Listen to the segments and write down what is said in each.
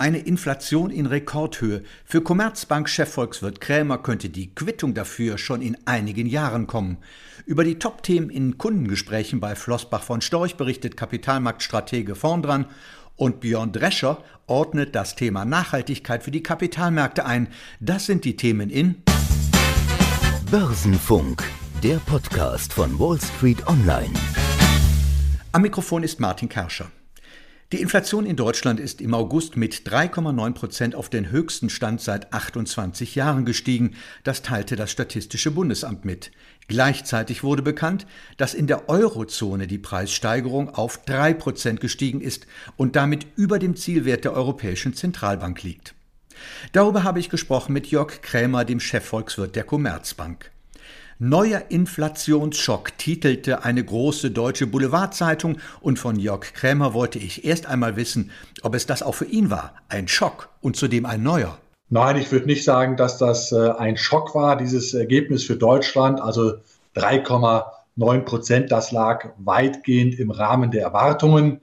Eine Inflation in Rekordhöhe. Für Commerzbank-Chefvolkswirt Krämer könnte die Quittung dafür schon in einigen Jahren kommen. Über die Top-Themen in Kundengesprächen bei Flossbach von Storch berichtet Kapitalmarktstratege Vondran und Björn Drescher ordnet das Thema Nachhaltigkeit für die Kapitalmärkte ein. Das sind die Themen in Börsenfunk, der Podcast von Wall Street Online. Am Mikrofon ist Martin Kerscher. Die Inflation in Deutschland ist im August mit 3,9 Prozent auf den höchsten Stand seit 28 Jahren gestiegen. Das teilte das Statistische Bundesamt mit. Gleichzeitig wurde bekannt, dass in der Eurozone die Preissteigerung auf 3 Prozent gestiegen ist und damit über dem Zielwert der Europäischen Zentralbank liegt. Darüber habe ich gesprochen mit Jörg Krämer, dem Chefvolkswirt der Commerzbank. Neuer Inflationsschock titelte eine große deutsche Boulevardzeitung und von Jörg Krämer wollte ich erst einmal wissen, ob es das auch für ihn war, ein Schock und zudem ein neuer. Nein, ich würde nicht sagen, dass das äh, ein Schock war, dieses Ergebnis für Deutschland, also 3,9 Prozent, das lag weitgehend im Rahmen der Erwartungen.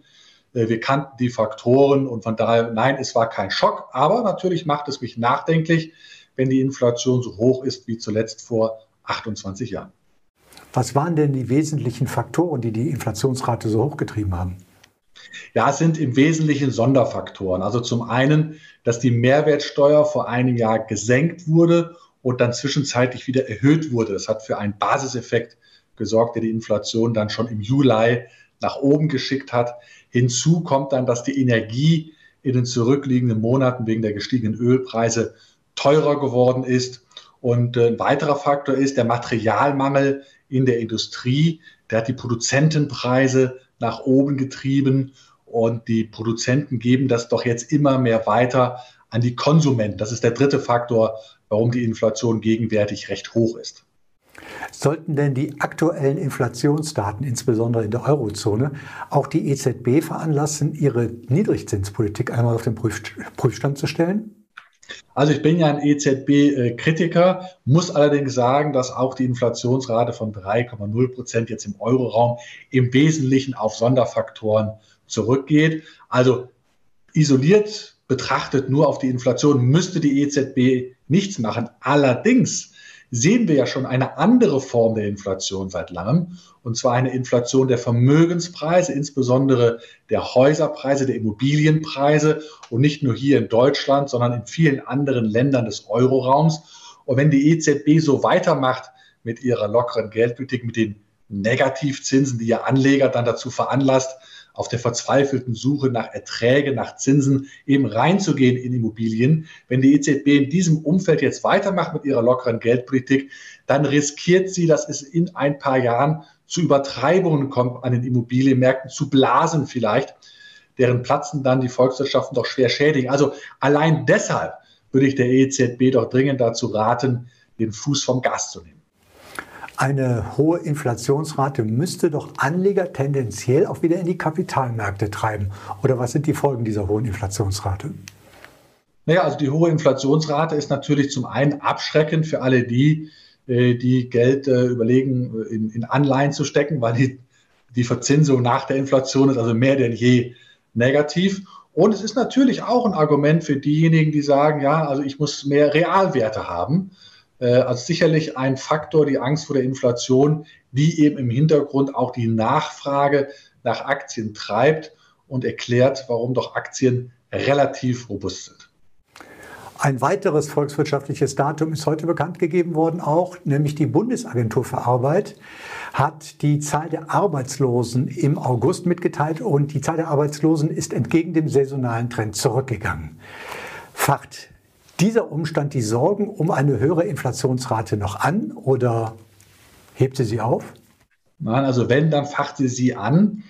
Äh, wir kannten die Faktoren und von daher, nein, es war kein Schock, aber natürlich macht es mich nachdenklich, wenn die Inflation so hoch ist wie zuletzt vor 28 Jahren. Was waren denn die wesentlichen Faktoren, die die Inflationsrate so hochgetrieben haben? Ja, es sind im Wesentlichen Sonderfaktoren. Also zum einen, dass die Mehrwertsteuer vor einem Jahr gesenkt wurde und dann zwischenzeitlich wieder erhöht wurde. Das hat für einen Basiseffekt gesorgt, der die Inflation dann schon im Juli nach oben geschickt hat. Hinzu kommt dann, dass die Energie in den zurückliegenden Monaten wegen der gestiegenen Ölpreise teurer geworden ist. Und äh, ein weiterer Faktor ist der Materialmangel in der Industrie. Der hat die Produzentenpreise nach oben getrieben und die Produzenten geben das doch jetzt immer mehr weiter an die Konsumenten. Das ist der dritte Faktor, warum die Inflation gegenwärtig recht hoch ist. Sollten denn die aktuellen Inflationsdaten, insbesondere in der Eurozone, auch die EZB veranlassen, ihre Niedrigzinspolitik einmal auf den Prüfstand zu stellen? Also ich bin ja ein EZB-Kritiker, muss allerdings sagen, dass auch die Inflationsrate von 3,0 Prozent jetzt im Euroraum im Wesentlichen auf Sonderfaktoren zurückgeht. Also isoliert betrachtet nur auf die Inflation müsste die EZB nichts machen. Allerdings sehen wir ja schon eine andere Form der Inflation seit langem, und zwar eine Inflation der Vermögenspreise, insbesondere der Häuserpreise, der Immobilienpreise und nicht nur hier in Deutschland, sondern in vielen anderen Ländern des Euroraums. Und wenn die EZB so weitermacht mit ihrer lockeren Geldpolitik, mit den Negativzinsen, die ja Anleger dann dazu veranlasst, auf der verzweifelten Suche nach Erträgen, nach Zinsen eben reinzugehen in Immobilien. Wenn die EZB in diesem Umfeld jetzt weitermacht mit ihrer lockeren Geldpolitik, dann riskiert sie, dass es in ein paar Jahren zu Übertreibungen kommt an den Immobilienmärkten, zu Blasen vielleicht, deren Platzen dann die Volkswirtschaften doch schwer schädigen. Also allein deshalb würde ich der EZB doch dringend dazu raten, den Fuß vom Gas zu nehmen. Eine hohe Inflationsrate müsste doch Anleger tendenziell auch wieder in die Kapitalmärkte treiben. Oder was sind die Folgen dieser hohen Inflationsrate? Naja, also die hohe Inflationsrate ist natürlich zum einen abschreckend für alle die, äh, die Geld äh, überlegen, äh, in, Anleihen zu stecken, weil die, die Verzinsung nach der Inflation ist also mehr denn je negativ. Und es ist natürlich auch ein Argument für diejenigen, die sagen, ja, also ich muss mehr Realwerte haben. Äh, also sicherlich ein Faktor, die Angst vor der Inflation, die eben im Hintergrund auch die Nachfrage nach Aktien treibt und erklärt, warum doch Aktien relativ robust sind. Ein weiteres volkswirtschaftliches Datum ist heute bekannt gegeben worden, auch nämlich die Bundesagentur für Arbeit hat die Zahl der Arbeitslosen im August mitgeteilt und die Zahl der Arbeitslosen ist entgegen dem saisonalen Trend zurückgegangen. Fakt dieser Umstand die Sorgen um eine höhere Inflationsrate noch an oder hebt sie sie auf? Nein, also wenn, dann facht sie sie an.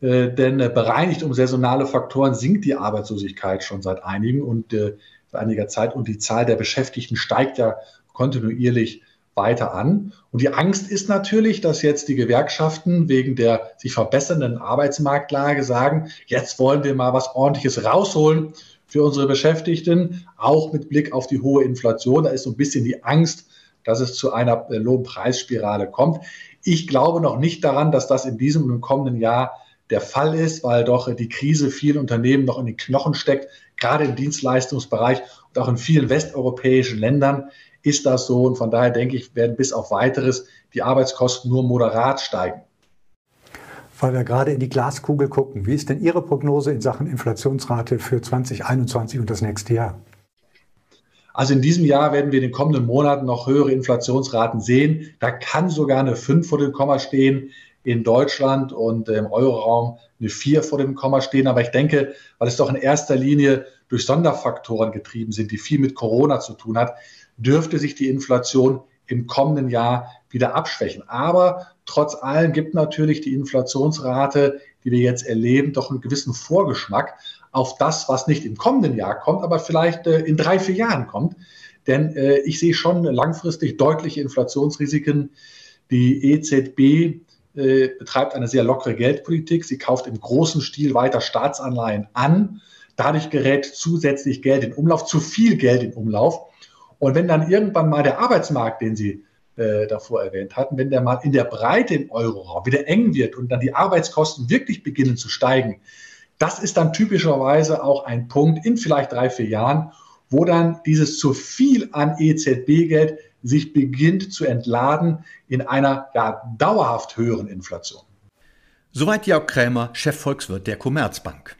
Äh, denn äh, bereinigt um saisonale Faktoren sinkt die Arbeitslosigkeit schon seit einigen und äh, seit einiger Zeit und die Zahl der Beschäftigten steigt ja kontinuierlich weiter an. Und die Angst ist natürlich, dass jetzt die Gewerkschaften wegen der sich verbessernden Arbeitsmarktlage sagen, jetzt wollen wir mal was ordentliches rausholen für unsere Beschäftigten, auch mit Blick auf die hohe Inflation. Da ist so ein bisschen die Angst, dass es zu einer äh, Lohnpreisspirale kommt. Ich glaube noch nicht daran, dass das in diesem und im kommenden Jahr der Fall ist, weil doch die Krise vielen Unternehmen noch in den Knochen steckt, gerade im Dienstleistungsbereich und auch in vielen westeuropäischen Ländern ist das so. Und von daher denke ich, werden bis auf weiteres die Arbeitskosten nur moderat steigen. Weil wir gerade in die Glaskugel gucken, wie ist denn Ihre Prognose in Sachen Inflationsrate für 2021 und das nächste Jahr? Also in diesem Jahr werden wir in den kommenden Monaten noch höhere Inflationsraten sehen. Da kann sogar eine 5 vor dem Komma stehen in Deutschland und im Euroraum eine 4 vor dem Komma stehen. Aber ich denke, weil es doch in erster Linie durch Sonderfaktoren getrieben sind, die viel mit Corona zu tun hat, dürfte sich die Inflation im kommenden Jahr wieder abschwächen. Aber trotz allem gibt natürlich die Inflationsrate, die wir jetzt erleben, doch einen gewissen Vorgeschmack auf das, was nicht im kommenden Jahr kommt, aber vielleicht äh, in drei, vier Jahren kommt. Denn äh, ich sehe schon langfristig deutliche Inflationsrisiken. Die EZB äh, betreibt eine sehr lockere Geldpolitik. Sie kauft im großen Stil weiter Staatsanleihen an. Dadurch gerät zusätzlich Geld in Umlauf, zu viel Geld in Umlauf. Und wenn dann irgendwann mal der Arbeitsmarkt, den Sie äh, davor erwähnt hatten, wenn der mal in der Breite im Euroraum wieder eng wird und dann die Arbeitskosten wirklich beginnen zu steigen, das ist dann typischerweise auch ein Punkt in vielleicht drei, vier Jahren, wo dann dieses zu viel an EZB-Geld sich beginnt zu entladen in einer ja, dauerhaft höheren Inflation. Soweit Jörg Krämer, Chefvolkswirt der Commerzbank.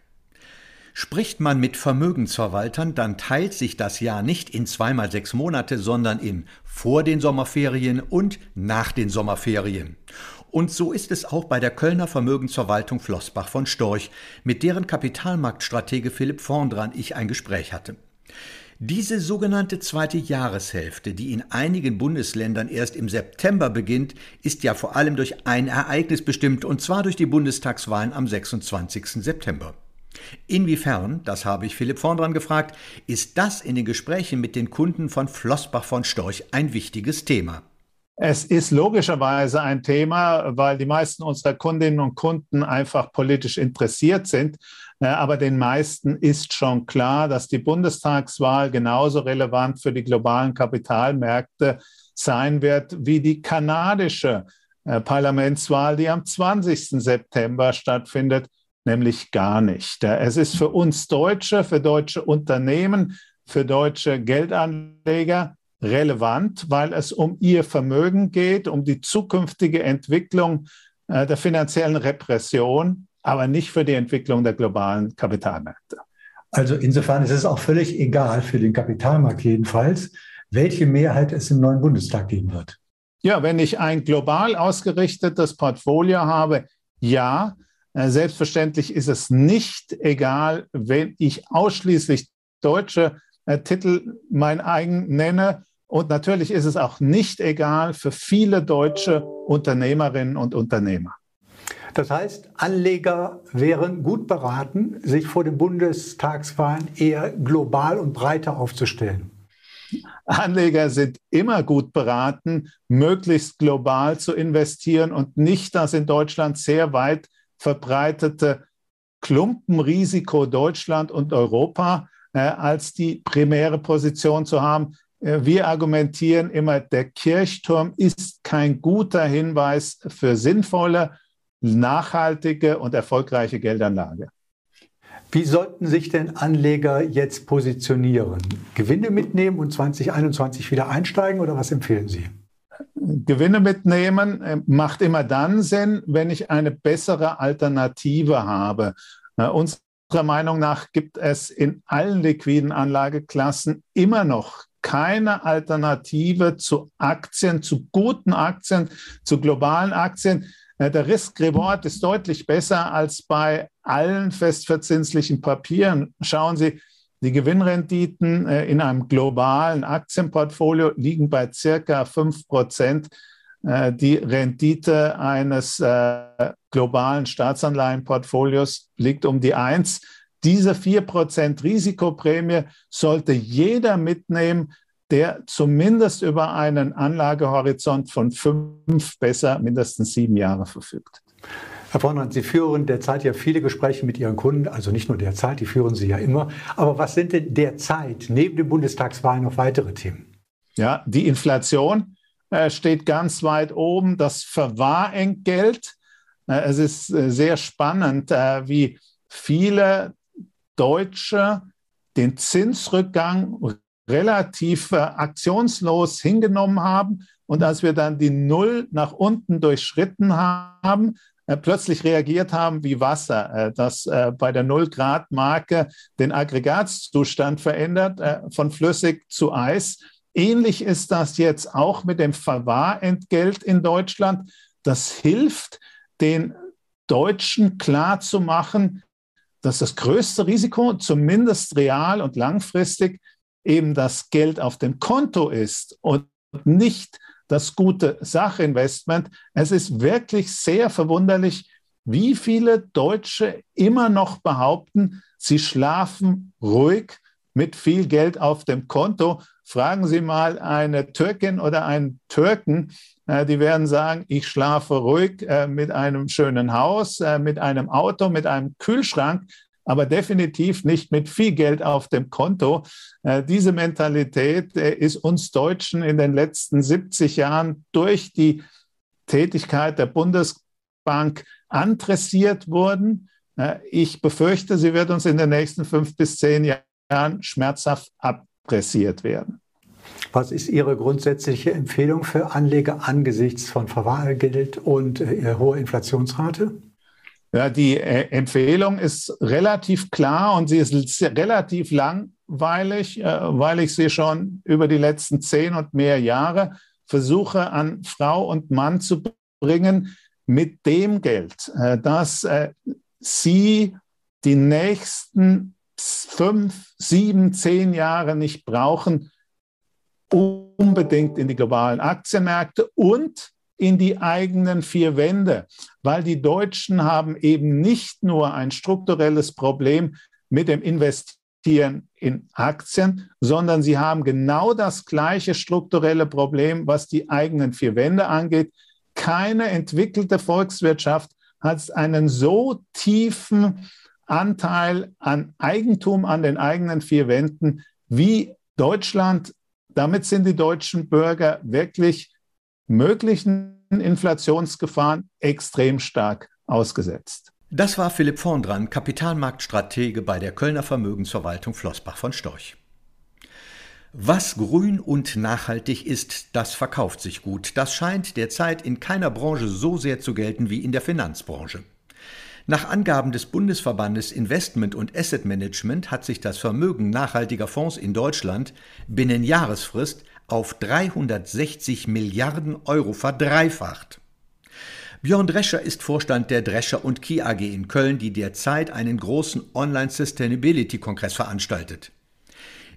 Spricht man mit Vermögensverwaltern, dann teilt sich das Jahr nicht in zweimal sechs Monate, sondern in vor den Sommerferien und nach den Sommerferien. Und so ist es auch bei der Kölner Vermögensverwaltung Flossbach von Storch, mit deren Kapitalmarktstratege Philipp Vondran ich ein Gespräch hatte. Diese sogenannte zweite Jahreshälfte, die in einigen Bundesländern erst im September beginnt, ist ja vor allem durch ein Ereignis bestimmt, und zwar durch die Bundestagswahlen am 26. September. Inwiefern, das habe ich Philipp Vondran gefragt, ist das in den Gesprächen mit den Kunden von Flossbach von Storch ein wichtiges Thema? Es ist logischerweise ein Thema, weil die meisten unserer Kundinnen und Kunden einfach politisch interessiert sind. Äh, aber den meisten ist schon klar, dass die Bundestagswahl genauso relevant für die globalen Kapitalmärkte sein wird wie die kanadische äh, Parlamentswahl, die am 20. September stattfindet, nämlich gar nicht. Es ist für uns Deutsche, für deutsche Unternehmen, für deutsche Geldanleger relevant, weil es um ihr Vermögen geht, um die zukünftige Entwicklung äh, der finanziellen Repression, aber nicht für die Entwicklung der globalen Kapitalmärkte. Also insofern ist es auch völlig egal, für den Kapitalmarkt jedenfalls, welche Mehrheit es im neuen Bundestag geben wird. Ja, wenn ich ein global ausgerichtetes Portfolio habe, ja, selbstverständlich ist es nicht egal, wenn ich ausschließlich deutsche äh, Titel mein eigen nenne. Und natürlich ist es auch nicht egal für viele deutsche Unternehmerinnen und Unternehmer. Das heißt, Anleger wären gut beraten, sich vor den Bundestagswahlen eher global und breiter aufzustellen. Anleger sind immer gut beraten, möglichst global zu investieren und nicht das in Deutschland sehr weit verbreitete Klumpenrisiko Deutschland und Europa äh, als die primäre Position zu haben. Äh, wir argumentieren immer, der Kirchturm ist kein guter Hinweis für sinnvolle, nachhaltige und erfolgreiche Geldanlage. Wie sollten sich denn Anleger jetzt positionieren? Gewinne mitnehmen und 2021 wieder einsteigen oder was empfehlen Sie? Gewinne mitnehmen äh, macht immer dann Sinn, wenn ich eine bessere Alternative habe. Uns Unserer Meinung nach gibt es in allen liquiden Anlageklassen immer noch keine Alternative zu Aktien, zu guten Aktien, zu globalen Aktien. Äh, der Risk-Reward ist deutlich besser als bei allen festverzinslichen Papieren. Schauen Sie, die Gewinnrenditen äh, in einem globalen Aktienportfolio liegen bei circa 5 Prozent. Äh, die Rendite eines äh, globalen Staatsanleihenportfolios liegt um die 1. Diese 4% Risikoprämie sollte jeder mitnehmen, der zumindest über einen Anlagehorizont von fünf, besser mindestens sieben Jahre verfügt. Herr Vornand, Sie führen derzeit ja viele Gespräche mit Ihren Kunden, also nicht nur derzeit, die führen Sie ja immer. Aber was sind denn derzeit neben den Bundestagswahlen noch weitere Themen? Ja, die Inflation äh, steht ganz weit oben. Das Verwahrentgelt. Äh, es ist äh, sehr spannend, wie viele Deutsche den Zinsrückgang relativ äh, aktionslos hingenommen haben. Und als wir dann die Null nach unten durchschritten haben, äh, plötzlich reagiert haben wie Wasser, äh, das äh, bei der Null-Grad-Marke den Aggregatzustand verändert, äh, von flüssig zu Eis. Ähnlich ist das jetzt auch mit dem Verwahrentgelt in Deutschland. Das hilft den Deutschen klarzumachen, dass das größte Risiko, zumindest real und langfristig, eben das Geld auf dem Konto ist und nicht das gute Sachinvestment. Es ist wirklich sehr verwunderlich, wie viele Deutsche immer noch behaupten, sie schlafen ruhig mit viel Geld auf dem Konto. Fragen Sie mal eine Türkin oder einen Türken, äh, die werden sagen, ich schlafe ruhig äh, mit einem schönen Haus, äh, mit einem Auto, mit einem Kühlschrank, aber definitiv nicht mit viel Geld auf dem Konto. Diese Mentalität ist uns Deutschen in den letzten 70 Jahren durch die Tätigkeit der Bundesbank antressiert worden. Ich befürchte, sie wird uns in den nächsten fünf bis zehn Jahren schmerzhaft abpressiert werden. Was ist Ihre grundsätzliche Empfehlung für Anleger angesichts von Verwahrgeld und äh, hoher Inflationsrate? Ja, die äh, Empfehlung ist relativ klar und sie ist relativ langweilig, äh, weil ich sie schon über die letzten zehn und mehr Jahre versuche an Frau und Mann zu bringen mit dem Geld, äh, das äh, sie die nächsten fünf, sieben, zehn Jahre nicht brauchen, unbedingt in die globalen Aktienmärkte und in die eigenen vier Wände, weil die Deutschen haben eben nicht nur ein strukturelles Problem mit dem Investieren in Aktien, sondern sie haben genau das gleiche strukturelle Problem, was die eigenen vier Wände angeht. Keine entwickelte Volkswirtschaft hat einen so tiefen Anteil an Eigentum an den eigenen vier Wänden wie Deutschland damit sind die deutschen Bürger wirklich möglichen Inflationsgefahren extrem stark ausgesetzt. Das war Philipp Vondran, Kapitalmarktstratege bei der Kölner Vermögensverwaltung Flossbach von Storch. Was grün und nachhaltig ist, das verkauft sich gut. Das scheint derzeit in keiner Branche so sehr zu gelten wie in der Finanzbranche. Nach Angaben des Bundesverbandes Investment und Asset Management hat sich das Vermögen nachhaltiger Fonds in Deutschland binnen Jahresfrist auf 360 Milliarden Euro verdreifacht. Björn Drescher ist Vorstand der Drescher und Key AG in Köln, die derzeit einen großen Online-Sustainability-Kongress veranstaltet.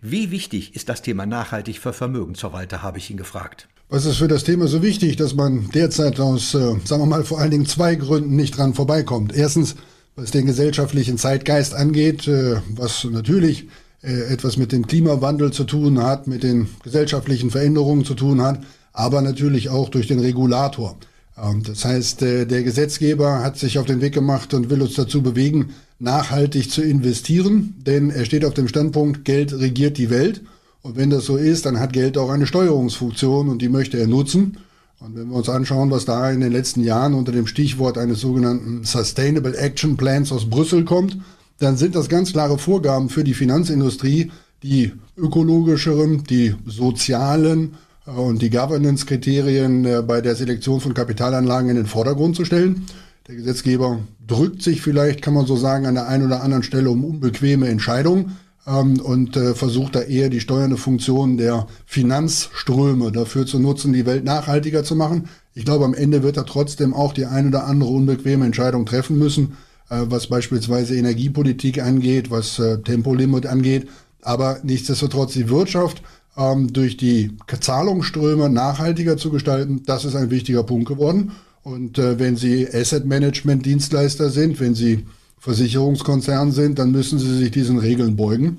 Wie wichtig ist das Thema nachhaltig für Vermögensverwalter, habe ich ihn gefragt. Was ist für das Thema so wichtig, dass man derzeit aus, äh, sagen wir mal, vor allen Dingen zwei Gründen nicht dran vorbeikommt? Erstens, was den gesellschaftlichen Zeitgeist angeht, äh, was natürlich etwas mit dem Klimawandel zu tun hat, mit den gesellschaftlichen Veränderungen zu tun hat, aber natürlich auch durch den Regulator. Ähm, das heißt, äh, der Gesetzgeber hat sich auf den Weg gemacht und will uns dazu bewegen, nachhaltig zu investieren, denn er steht auf dem Standpunkt, Geld regiert die Welt. Und wenn das so ist, dann hat Geld auch eine Steuerungsfunktion und die möchte er nutzen. Und wenn wir uns anschauen, was da in den letzten Jahren unter dem Stichwort eines sogenannten Sustainable Action Plans aus Brüssel kommt, dann sind das ganz klare Vorgaben für die Finanzindustrie, die ökologischeren, die sozialen äh, und die Governance-Kriterien äh, bei der Selektion von Kapitalanlagen in den Vordergrund zu stellen. Der Gesetzgeber drückt sich vielleicht, kann man so sagen, an der einen oder anderen Stelle um unbequeme Entscheidungen ähm, und äh, versucht da eher die steuernde Funktion der Finanzströme dafür zu nutzen, die Welt nachhaltiger zu machen. Ich glaube, am Ende wird er trotzdem auch die eine oder andere unbequeme Entscheidung treffen müssen, was beispielsweise Energiepolitik angeht, was äh, Tempolimit angeht. Aber nichtsdestotrotz die Wirtschaft ähm, durch die Zahlungsströme nachhaltiger zu gestalten, das ist ein wichtiger Punkt geworden. Und äh, wenn Sie Asset Management Dienstleister sind, wenn Sie Versicherungskonzern sind, dann müssen sie sich diesen Regeln beugen.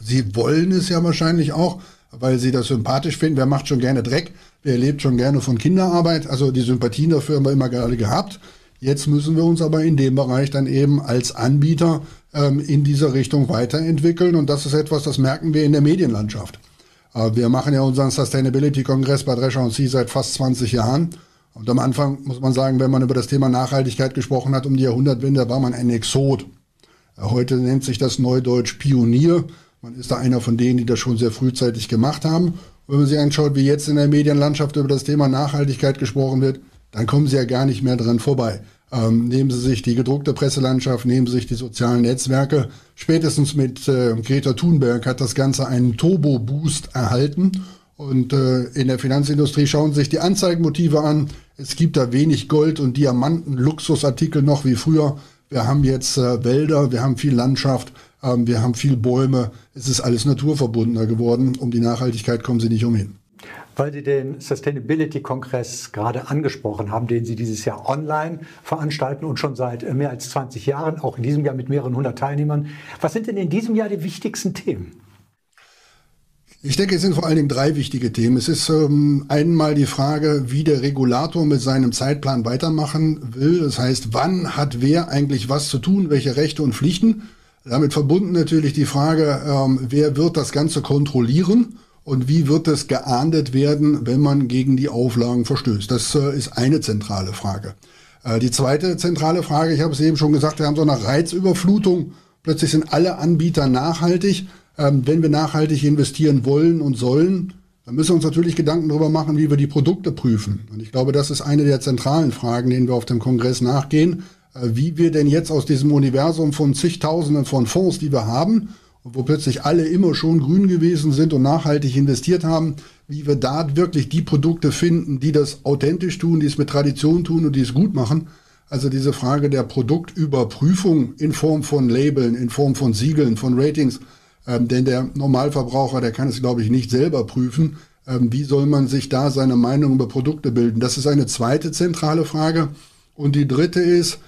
Sie wollen es ja wahrscheinlich auch, weil sie das sympathisch finden. Wer macht schon gerne Dreck? Wer lebt schon gerne von Kinderarbeit? Also die Sympathien dafür haben wir immer gerade gehabt. Jetzt müssen wir uns aber in dem Bereich dann eben als Anbieter ähm, in dieser Richtung weiterentwickeln. Und das ist etwas, das merken wir in der Medienlandschaft. Äh, wir machen ja unseren Sustainability-Kongress bei Drescher und Sie seit fast 20 Jahren. Und am Anfang muss man sagen, wenn man über das Thema Nachhaltigkeit gesprochen hat, um die Jahrhundertwende, war man ein Exot. Heute nennt sich das Neudeutsch Pionier, Man ist da einer von denen, die das schon sehr frühzeitig gemacht haben. wenn man sich anschaut, wie jetzt in der Medienlandschaft über das Thema Nachhaltigkeit gesprochen wird, dann kommen Sie ja gar nicht mehr dran vorbei. Ähm, nehmen Sie sich die gedruckte Presselandschaft, nehmen Sie sich die sozialen Netzwerke. Spätestens mit äh, Greta Thunberg hat das Ganze einen Turbo-Boost erhalten. Und äh, in der Finanzindustrie schauen sich die Anzeigenmotive an. Es gibt da wenig Gold und Diamanten, Luxusartikel noch wie früher. Wir haben jetzt äh, Wälder, wir haben viel Landschaft, ähm, wir haben viel Bäume. Es ist alles naturverbundener geworden. Um die Nachhaltigkeit kommen Sie nicht umhin weil Sie den Sustainability-Kongress gerade angesprochen haben, den Sie dieses Jahr online veranstalten und schon seit äh, mehr als 20 Jahren, auch in diesem Jahr mit mehreren hundert Teilnehmern. Was sind denn in diesem Jahr die wichtigsten Themen? Ich denke, es sind vor allen Dingen drei wichtige Themen. Es ist ähm, einmal die Frage, wie der Regulator mit seinem Zeitplan weitermachen will. Das heißt, wann hat wer eigentlich was zu tun, welche Rechte und Pflichten? Damit verbunden natürlich die Frage, ähm, wer wird das Ganze kontrollieren? Und wie wird es geahndet werden, wenn man gegen die Auflagen verstößt? Das äh, ist eine zentrale Frage. Äh, die zweite zentrale Frage, ich habe es eben schon gesagt, wir haben so eine Reizüberflutung. Plötzlich sind alle Anbieter nachhaltig. Ähm, wenn wir nachhaltig investieren wollen und sollen, dann müssen wir uns natürlich Gedanken darüber machen, wie wir die Produkte prüfen. Und ich glaube, das ist eine der zentralen Fragen, denen wir auf dem Kongress nachgehen, äh, wie wir denn jetzt aus diesem Universum von zigtausenden von Fonds, die wir haben, wo plötzlich alle immer schon grün gewesen sind und nachhaltig investiert haben, wie wir da wirklich die Produkte finden, die das authentisch tun, die es mit Tradition tun und die es gut machen. Also diese Frage der Produktüberprüfung in Form von Labeln, in Form von Siegeln, von Ratings, ähm, denn der Normalverbraucher, der kann es, glaube ich, nicht selber prüfen. Ähm, wie soll man sich da seine Meinung über Produkte bilden? Das ist eine zweite zentrale Frage. Und die dritte ist,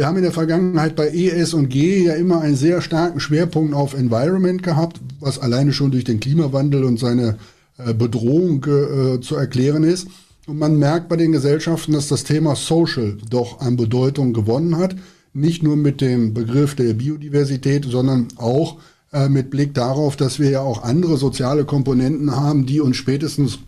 wir haben in der Vergangenheit bei ES und G ja immer einen sehr starken Schwerpunkt auf Environment gehabt, was alleine schon durch den Klimawandel und seine äh, Bedrohung äh, zu erklären ist. Und man merkt bei den Gesellschaften, dass das Thema Social doch an Bedeutung gewonnen hat. Nicht nur mit dem Begriff der Biodiversität, sondern auch äh, mit Blick darauf, dass wir ja auch andere soziale Komponenten haben, die uns spätestens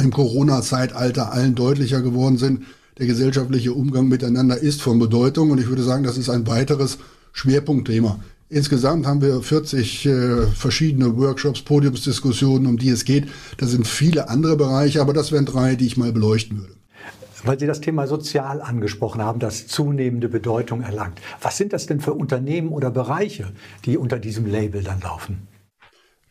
im Corona-Zeitalter allen deutlicher geworden sind, der gesellschaftliche Umgang miteinander ist von Bedeutung. Und ich würde sagen, das ist ein weiteres Schwerpunktthema. Insgesamt haben wir 40 äh, verschiedene Workshops, Podiumsdiskussionen, um die es geht. Da sind viele andere Bereiche, aber das wären drei, die ich mal beleuchten würde. Weil Sie das Thema sozial angesprochen haben, das zunehmende Bedeutung erlangt. Was sind das denn für Unternehmen oder Bereiche, die unter diesem Label dann laufen?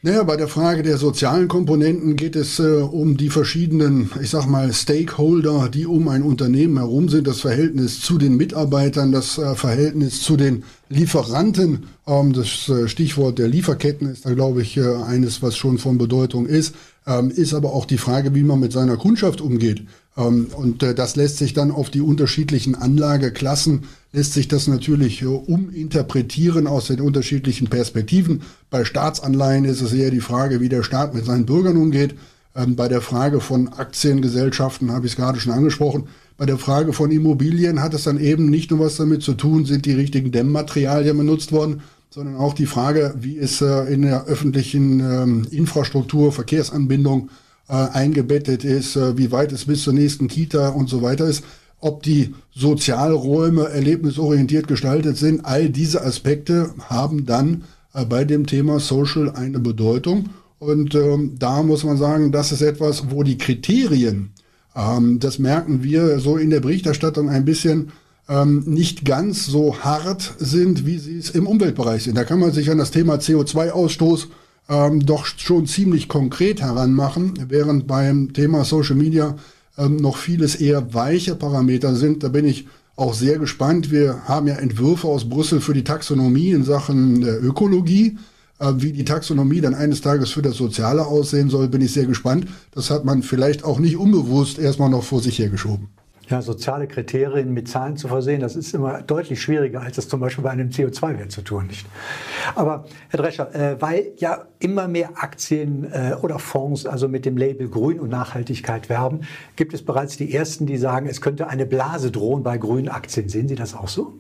Naja, bei der Frage der sozialen Komponenten geht es äh, um die verschiedenen, ich sag mal, Stakeholder, die um ein Unternehmen herum sind, das Verhältnis zu den Mitarbeitern, das äh, Verhältnis zu den Lieferanten. Ähm, das äh, Stichwort der Lieferketten ist da, glaube ich, äh, eines, was schon von Bedeutung ist. Ähm, ist aber auch die Frage, wie man mit seiner Kundschaft umgeht. Ähm, und äh, das lässt sich dann auf die unterschiedlichen Anlageklassen, lässt sich das natürlich uminterpretieren aus den unterschiedlichen Perspektiven. Bei Staatsanleihen ist es eher die Frage, wie der Staat mit seinen Bürgern umgeht. Ähm, bei der Frage von Aktiengesellschaften habe ich es gerade schon angesprochen. Bei der Frage von Immobilien hat es dann eben nicht nur was damit zu tun, sind die richtigen Dämmmaterialien benutzt worden, sondern auch die Frage, wie ist äh, in der öffentlichen ähm, Infrastruktur, Verkehrsanbindung äh, eingebettet ist, äh, wie weit es bis zur nächsten Kita und so weiter ist, ob die Sozialräume erlebnisorientiert gestaltet sind. All diese Aspekte haben dann äh, bei dem Thema Social eine Bedeutung. Und ähm, da muss man sagen, das ist etwas, wo die Kriterien, ähm, das merken wir so in der Berichterstattung ein bisschen, ähm, nicht ganz so hart sind, wie sie es im Umweltbereich sind. Da kann man sich an das Thema CO2-Ausstoß ähm, doch schon ziemlich konkret heranmachen, während beim Thema Social Media ähm, noch vieles eher weiche Parameter sind. Da bin ich auch sehr gespannt. Wir haben ja Entwürfe aus Brüssel für die Taxonomie in Sachen äh, Ökologie. Äh, wie die Taxonomie dann eines Tages für das Soziale aussehen soll, bin ich sehr gespannt. Das hat man vielleicht auch nicht unbewusst erstmal noch vor sich hergeschoben. Ja, soziale Kriterien mit Zahlen zu versehen, das ist immer deutlich schwieriger, als es zum Beispiel bei einem CO2-Wert zu tun, nicht? Aber Herr Drescher, äh, weil ja immer mehr Aktien äh, oder Fonds also mit dem Label Grün und Nachhaltigkeit werben, gibt es bereits die ersten, die sagen, es könnte eine Blase drohen bei grünen Aktien. Sehen Sie das auch so?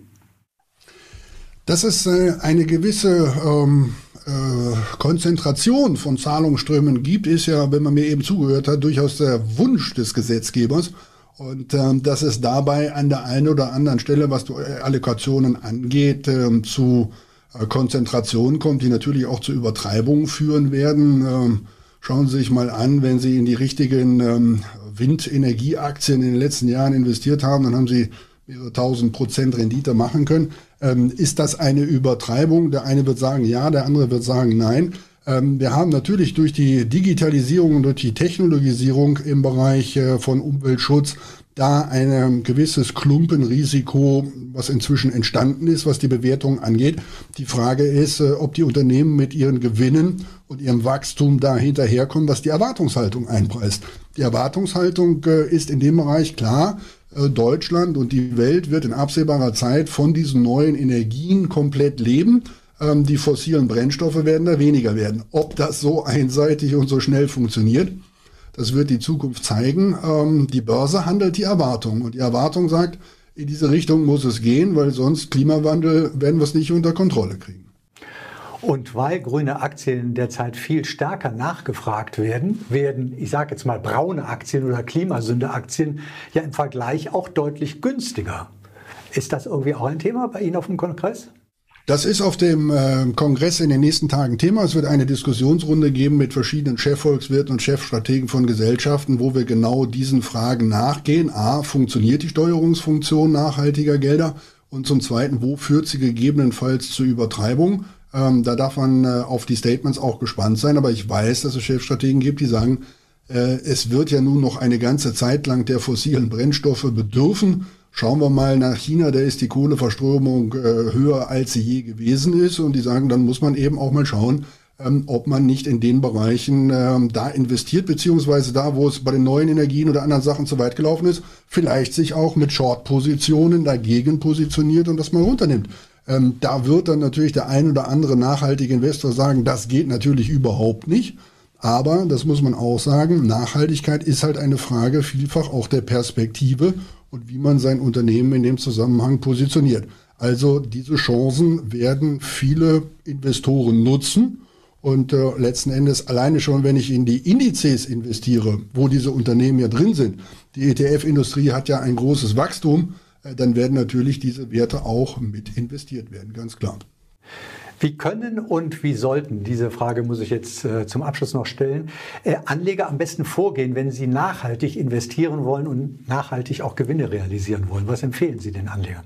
Dass es äh, eine gewisse ähm, äh, Konzentration von Zahlungsströmen gibt, ist ja, wenn man mir eben zugehört hat, durchaus der Wunsch des Gesetzgebers. Und ähm, dass es dabei an der einen oder anderen Stelle, was die Allokationen angeht, ähm, zu äh, Konzentration kommt, die natürlich auch zu Übertreibungen führen werden. Ähm, schauen Sie sich mal an, wenn Sie in die richtigen ähm, Windenergieaktien in den letzten Jahren investiert haben, dann haben Sie mehrere tausend Prozent Rendite machen können. Ähm, ist das eine Übertreibung? Der eine wird sagen ja, der andere wird sagen nein. Ähm, wir haben natürlich durch die Digitalisierung und durch die Technologisierung im Bereich äh, von Umweltschutz da ein gewisses Klumpenrisiko, was inzwischen entstanden ist, was die Bewertung angeht. Die Frage ist, äh, ob die Unternehmen mit ihren Gewinnen und ihrem Wachstum da hinterherkommen, was die Erwartungshaltung einpreist. Die Erwartungshaltung äh, ist in dem Bereich klar. Deutschland und die Welt wird in absehbarer Zeit von diesen neuen Energien komplett leben. Ähm, die fossilen Brennstoffe werden da weniger werden. Ob das so einseitig und so schnell funktioniert, das wird die Zukunft zeigen. Ähm, die Börse handelt die Erwartung und die Erwartung sagt, in diese Richtung muss es gehen, weil sonst Klimawandel werden wir es nicht unter Kontrolle kriegen. Und weil grüne Aktien derzeit viel stärker nachgefragt werden, werden, ich sage jetzt mal, braune Aktien oder Klimasünde-Aktien ja im Vergleich auch deutlich günstiger. Ist das irgendwie auch ein Thema bei Ihnen auf dem Kongress? Das ist auf dem äh, Kongress in den nächsten Tagen Thema. Es wird eine Diskussionsrunde geben mit verschiedenen Chefvolkswirten und Chefstrategen von Gesellschaften, wo wir genau diesen Fragen nachgehen. A, funktioniert die Steuerungsfunktion nachhaltiger Gelder? Und zum Zweiten, wo führt sie gegebenenfalls zur Übertreibung? Ähm, da darf man äh, auf die Statements auch gespannt sein. Aber ich weiß, dass es Chefstrategen gibt, die sagen, äh, es wird ja nun noch eine ganze Zeit lang der fossilen Brennstoffe bedürfen. Schauen wir mal nach China, da ist die Kohleverstromung äh, höher, als sie je gewesen ist. Und die sagen, dann muss man eben auch mal schauen, ähm, ob man nicht in den Bereichen ähm, da investiert, beziehungsweise da, wo es bei den neuen Energien oder anderen Sachen zu weit gelaufen ist, vielleicht sich auch mit Short-Positionen dagegen positioniert und das mal runternimmt. Ähm, da wird dann natürlich der ein oder andere nachhaltige Investor sagen, das geht natürlich überhaupt nicht. Aber, das muss man auch sagen, Nachhaltigkeit ist halt eine Frage vielfach auch der Perspektive und wie man sein Unternehmen in dem Zusammenhang positioniert. Also diese Chancen werden viele Investoren nutzen. Und äh, letzten Endes alleine schon, wenn ich in die Indizes investiere, wo diese Unternehmen ja drin sind, die ETF-Industrie hat ja ein großes Wachstum, äh, dann werden natürlich diese Werte auch mit investiert werden, ganz klar. Wie können und wie sollten, diese Frage muss ich jetzt äh, zum Abschluss noch stellen, äh, Anleger am besten vorgehen, wenn sie nachhaltig investieren wollen und nachhaltig auch Gewinne realisieren wollen? Was empfehlen Sie den Anlegern?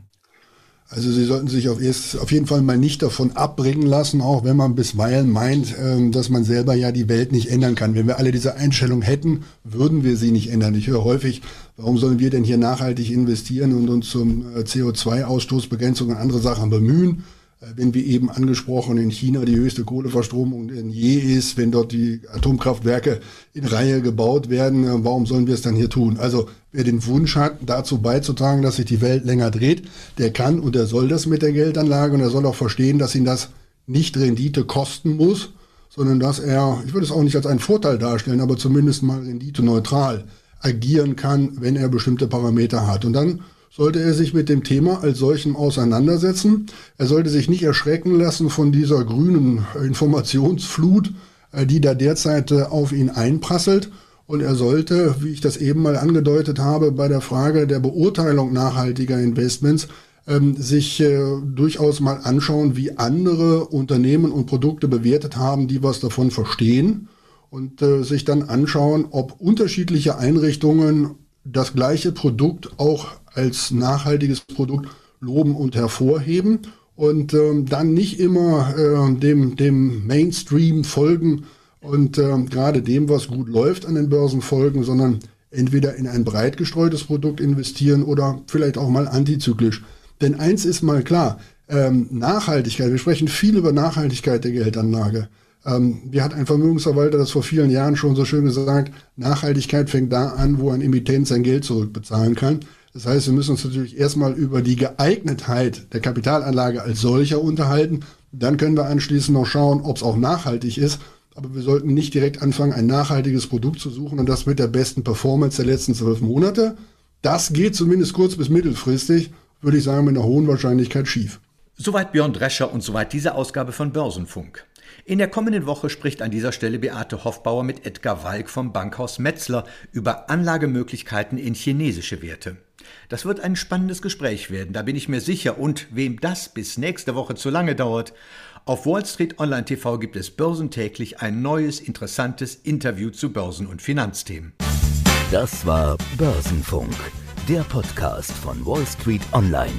Also Sie sollten sich auf, erst, auf jeden Fall mal nicht davon abbringen lassen, auch wenn man bisweilen meint, äh, dass man selber ja die Welt nicht ändern kann. Wenn wir alle diese Einstellung hätten, würden wir sie nicht ändern. Ich höre häufig, warum sollen wir denn hier nachhaltig investieren und uns zum äh, CO2-Ausstoßbegrenzung und andere Sachen bemühen? Äh, wenn wie eben angesprochen in China die höchste Kohleverstromung in je ist, wenn dort die Atomkraftwerke in Reihe gebaut werden, äh, warum sollen wir es dann hier tun? Also wer den Wunsch hat, dazu beizutragen, dass sich die Welt länger dreht, der kann und der soll das mit der Geldanlage und er soll auch verstehen, dass ihn das nicht Rendite kosten muss, sondern dass er, ich würde es auch nicht als einen Vorteil darstellen, aber zumindest mal rendite-neutral agieren kann, wenn er bestimmte Parameter hat. Und dann sollte er sich mit dem Thema als solchem auseinandersetzen. Er sollte sich nicht erschrecken lassen von dieser grünen Informationsflut, äh, die da derzeit äh, auf ihn einprasselt. Und er sollte, wie ich das eben mal angedeutet habe, bei der Frage der Beurteilung nachhaltiger Investments ähm, sich äh, durchaus mal anschauen, wie andere Unternehmen und Produkte bewertet haben, die was davon verstehen und äh, sich dann anschauen, ob unterschiedliche Einrichtungen das gleiche Produkt auch als nachhaltiges Produkt loben und hervorheben und ähm, dann nicht immer äh, dem, dem Mainstream folgen und äh, gerade dem, was gut läuft an den Börsen folgen, sondern entweder in ein breit gestreutes Produkt investieren oder vielleicht auch mal antizyklisch. Denn eins ist mal klar, ähm, Nachhaltigkeit, wir sprechen viel über Nachhaltigkeit der Geldanlage. Ähm, wie hat ein Vermögensverwalter das vor vielen Jahren schon so schön gesagt, Nachhaltigkeit fängt da an, wo ein Emittent sein Geld zurückbezahlen kann. Das heißt, wir müssen uns natürlich erstmal über die Geeignetheit der Kapitalanlage als solcher unterhalten. Dann können wir anschließend noch schauen, ob es auch nachhaltig ist. Aber wir sollten nicht direkt anfangen, ein nachhaltiges Produkt zu suchen und das mit der besten Performance der letzten zwölf Monate. Das geht zumindest kurz- bis mittelfristig, würde ich sagen, mit einer hohen Wahrscheinlichkeit schief. Soweit Björn Drescher und soweit diese Ausgabe von Börsenfunk. In der kommenden Woche spricht an dieser Stelle Beate Hoffbauer mit Edgar Walk vom Bankhaus Metzler über Anlagemöglichkeiten in chinesische Werte. Das wird ein spannendes Gespräch werden, da bin ich mir sicher. Und wem das bis nächste Woche zu lange dauert, auf Wall Street Online TV gibt es börsentäglich ein neues, interessantes Interview zu Börsen- und Finanzthemen. Das war Börsenfunk, der Podcast von Wall Street Online.